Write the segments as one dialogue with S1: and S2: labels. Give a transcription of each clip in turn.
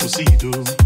S1: proceed to.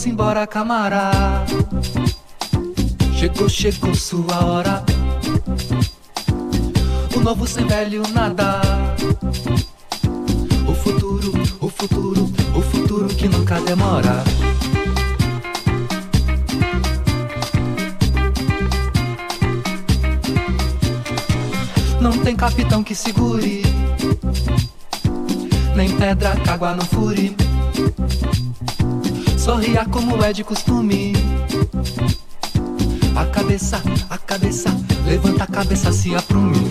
S1: Vamos embora, camarada. Chegou, chegou sua hora. O novo sem velho nada. O futuro, o futuro, o futuro que nunca demora. Não tem capitão que segure, nem pedra que água não fure. Sorria como é de costume. A cabeça, a cabeça, levanta a cabeça, se aprume.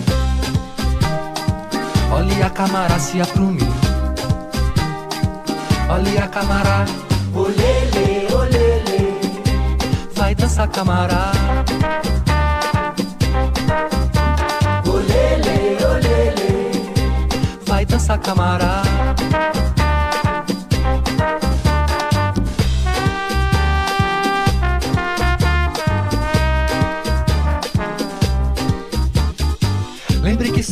S1: Olhe a câmara, se aprume. Olhe a câmara, olele, olele. Vai dançar, camarada. Olele, olele. Vai dançar, camarada.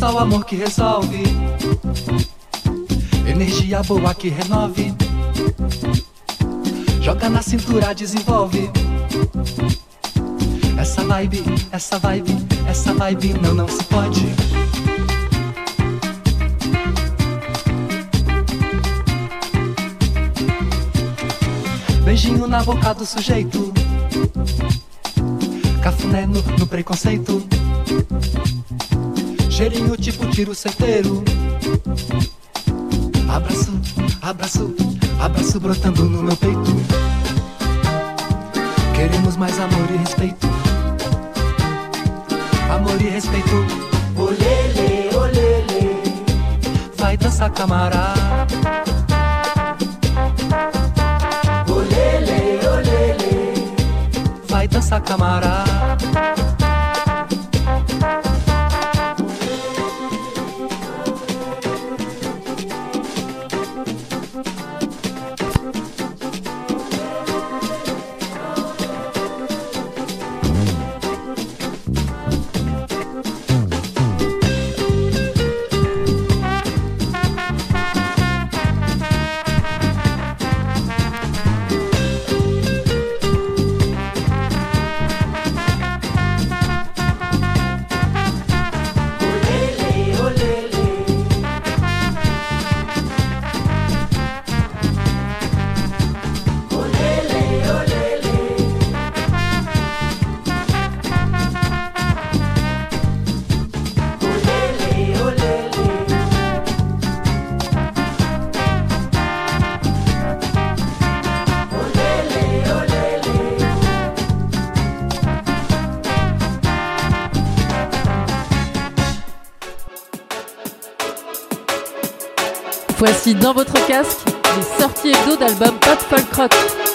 S1: Só o amor que resolve. Energia boa que renove. Joga na cintura, desenvolve. Essa vibe, essa vibe, essa vibe não, não se pode. Beijinho na boca do sujeito. Cafuné no, no preconceito. Cheirinho tipo tiro certeiro. Abraço, abraço, abraço brotando no meu peito. Queremos mais amor e respeito. Amor e respeito. Olele, olele. Vai dançar, camarada. Olele, olele. Vai dançar, camarada.
S2: crotte.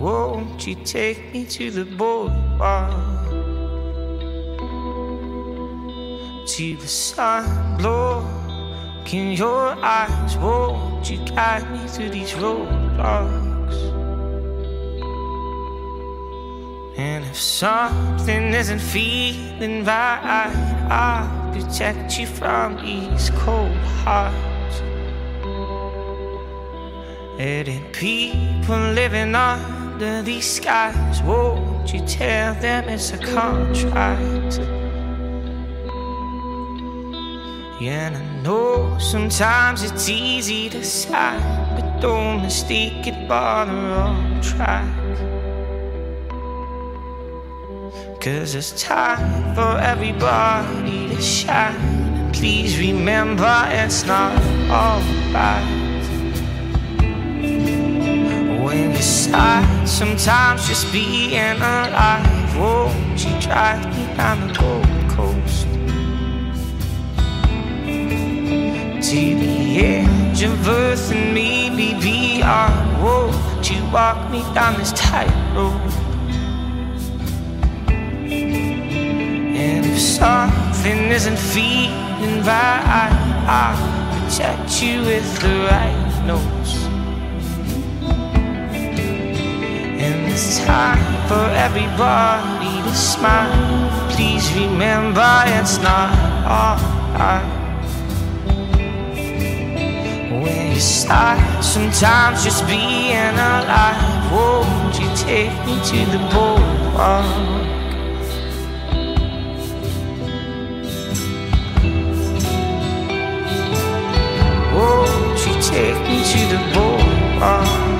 S3: Won't you take me to the boardwalk? To the sun blow your eyes. Won't you guide me through these roadblocks? And if something isn't feeling right, I'll protect you from these cold hearts. Letting people living under these skies, won't you tell them it's a contract? Yeah, and I know sometimes it's easy to sign, but don't mistake it for the wrong track. Cause it's time for everybody to shine. And please remember it's not alright. Sometimes just being alive. Won't you drive me down the Gold Coast? To the edge of earth and maybe beyond. Won't you walk me down this tightrope? And if something isn't feeling right, I'll protect you with the right notes. It's time for everybody to smile. Please remember it's not alright. When you start, sometimes just being alive. Won't you take me to the boardwalk? Won't you take me to the boardwalk?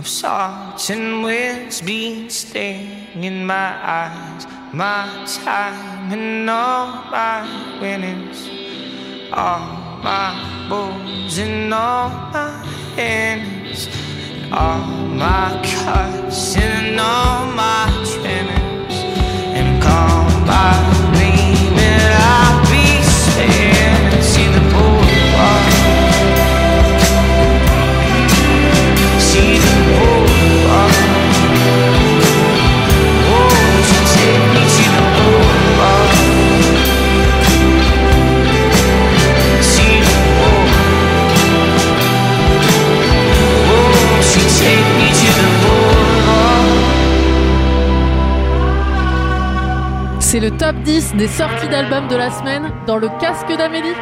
S3: salt and wind's been staying in my eyes. My time and all my winnings, all my bones and all my ends, all my cuts and all my trimmings,
S4: C'est le top 10 des sorties d'albums de la semaine dans le casque d'Amélie.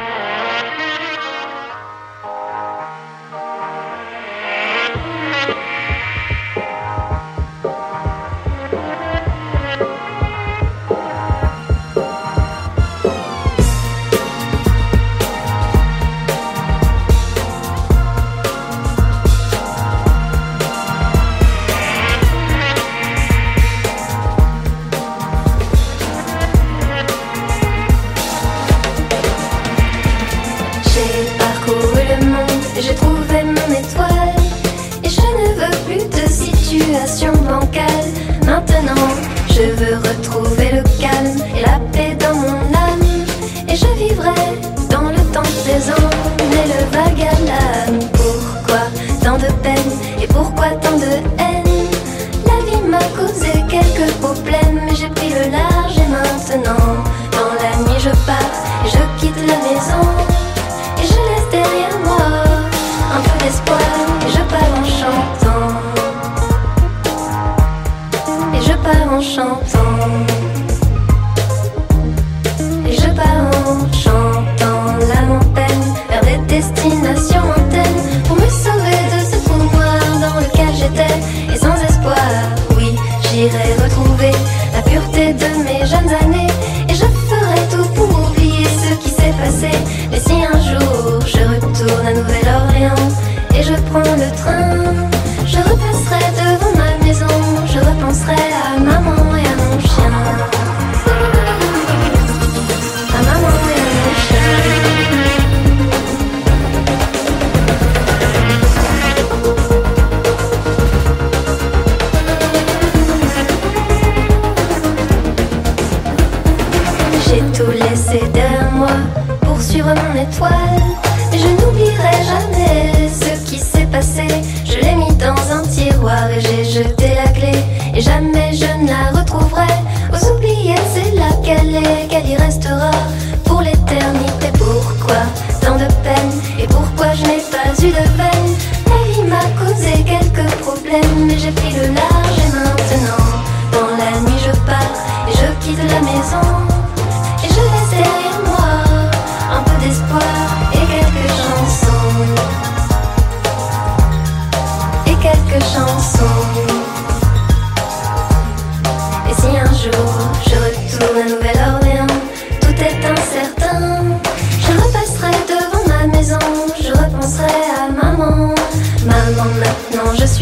S5: Si un jour je retourne à Nouvelle-Orléans et je prends le train,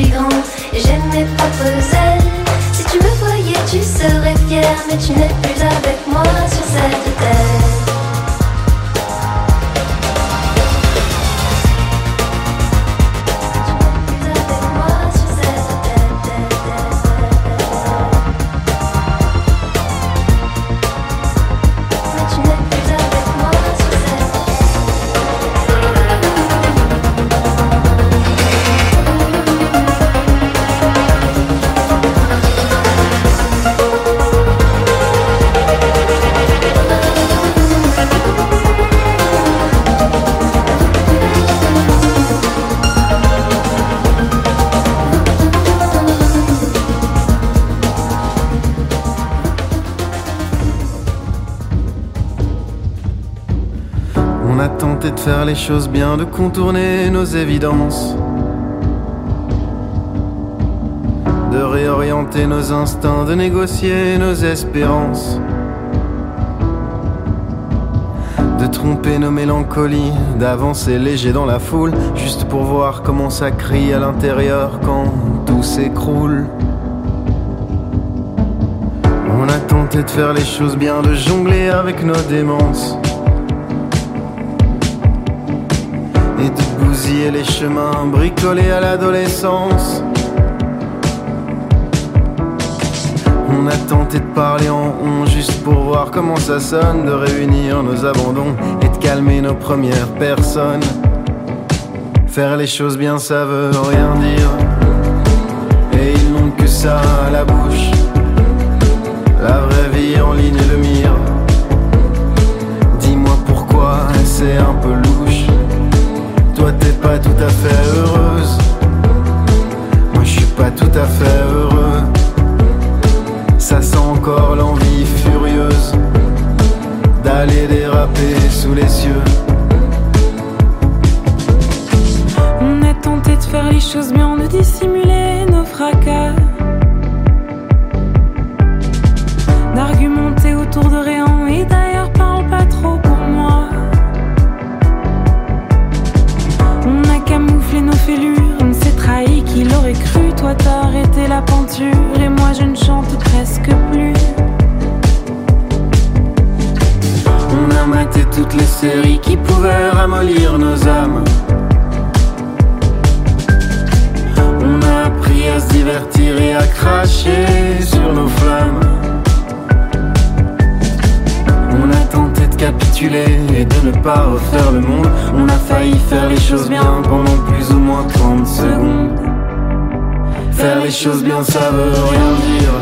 S5: et j'ai mes propres ailes. Si tu me voyais, tu serais fier, mais tu n'es plus avec moi sur cette
S6: de faire les choses bien, de contourner nos évidences. De réorienter nos instincts, de négocier nos espérances. De tromper nos mélancolies, d'avancer léger dans la foule, juste pour voir comment ça crie à l'intérieur quand tout s'écroule. On a tenté de faire les choses bien, de jongler avec nos démences. Les chemins bricolés à l'adolescence. On a tenté de parler en on juste pour voir comment ça sonne, de réunir nos abandons et de calmer nos premières personnes. Faire les choses bien, ça veut rien dire. Et ils n'ont que ça à la bouche. La vraie vie en ligne de mire. Dis-moi pourquoi c'est un peu louche. Pas tout à fait heureuse. Moi je suis pas tout à fait heureux. Ça sent encore l'envie furieuse d'aller déraper sous les cieux.
S7: On a tenté de faire les choses bien, de dissimuler nos fracas. D'argumenter autour de rien, et d'ailleurs et moi je ne chante presque plus.
S6: On a maté toutes les séries qui pouvaient ramollir nos âmes. On a appris à se divertir et à cracher sur nos flammes. On a tenté de capituler et de ne pas refaire le monde. On a failli faire les choses bien pendant plus ou moins 30 secondes. Faire les choses bien, ça veut rien dire.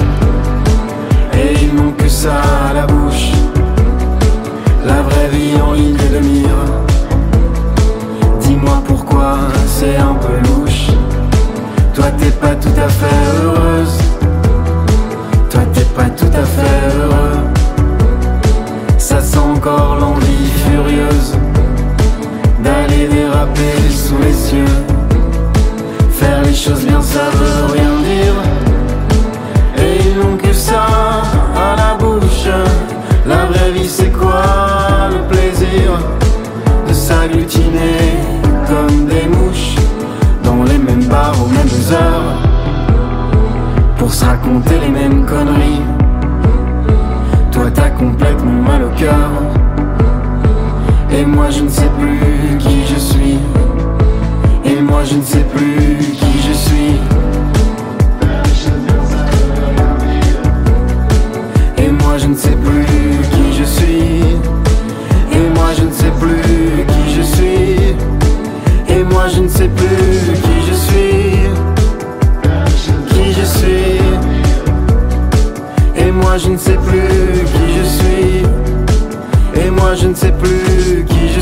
S6: Et ils n'ont que ça à la bouche. La vraie vie en ligne de mire. Dis-moi pourquoi c'est un peu louche. Toi t'es pas tout à fait heureuse. Toi t'es pas tout à fait heureux. Ça sent encore l'envie furieuse d'aller déraper sous les cieux. Les choses bien ça veut rien dire. Et ils n'ont que ça à la bouche. La vraie vie c'est quoi le plaisir De s'agglutiner comme des mouches Dans les mêmes bars aux mêmes heures Pour se raconter les mêmes conneries. Toi t'as complètement mal au cœur. Et moi je ne sais plus qui je suis. Moi je ne sais plus qui je suis. Et moi je ne sais plus qui je suis. Et moi je ne sais plus qui je suis. Et moi je ne sais plus qui je suis. Qui je suis. Et moi je ne sais plus qui je suis. Et moi je ne sais plus qui je suis.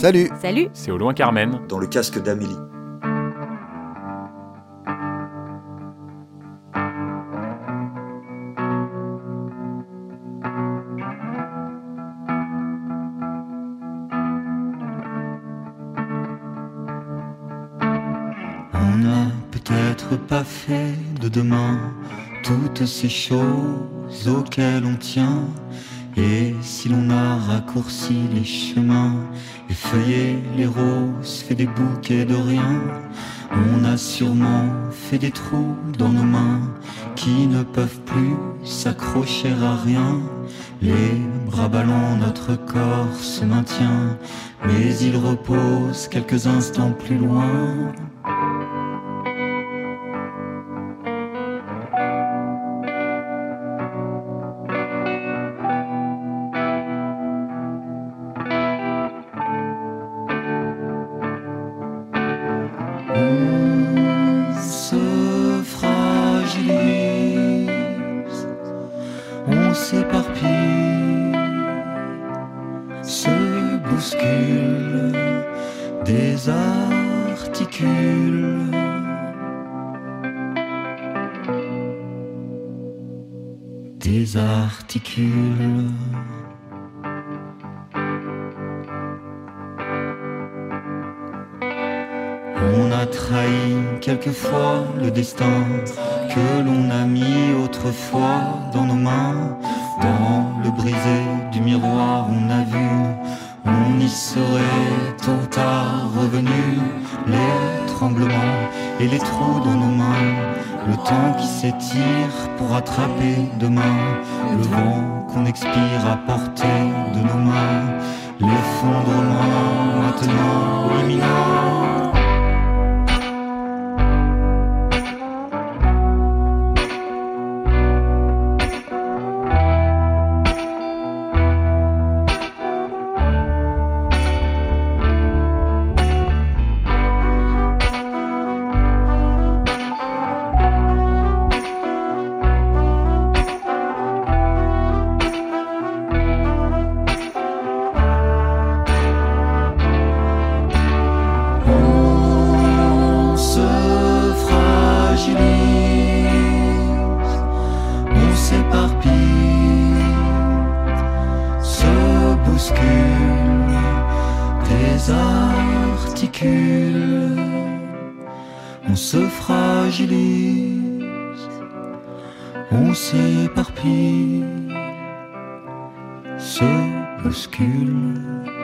S8: Salut
S9: Salut
S10: C'est au loin Carmen.
S11: Dans le casque d'Amélie.
S12: On n'a peut-être pas fait de demain toutes ces choses auxquelles on tient. Et si l'on a raccourci les chemins, effeuillé les roses, fait des bouquets de rien, on a sûrement fait des trous dans nos mains qui ne peuvent plus s'accrocher à rien. Les bras ballants, notre corps se maintient, mais il repose quelques instants plus loin. On a trahi quelquefois le destin que l'on a mis autrefois dans nos mains. Dans le brisé du miroir, on a vu, on y serait tôt tard revenu. Les tremblements et les trous dans nos mains, le temps qui s'étire pour attraper demain. Le vent qu'on expire à portée de nos mains. L'effondrement maintenant imminent. Désarticule, on se fragilise, on s'éparpille, se bouscule.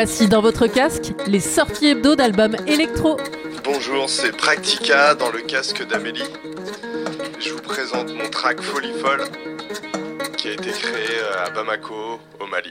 S13: Voici dans votre casque les sorties hebdo d'albums électro.
S8: Bonjour, c'est Practica dans le casque d'Amélie. Je vous présente mon track Folie Folle qui a été créé euh, à Bamako, au Mali.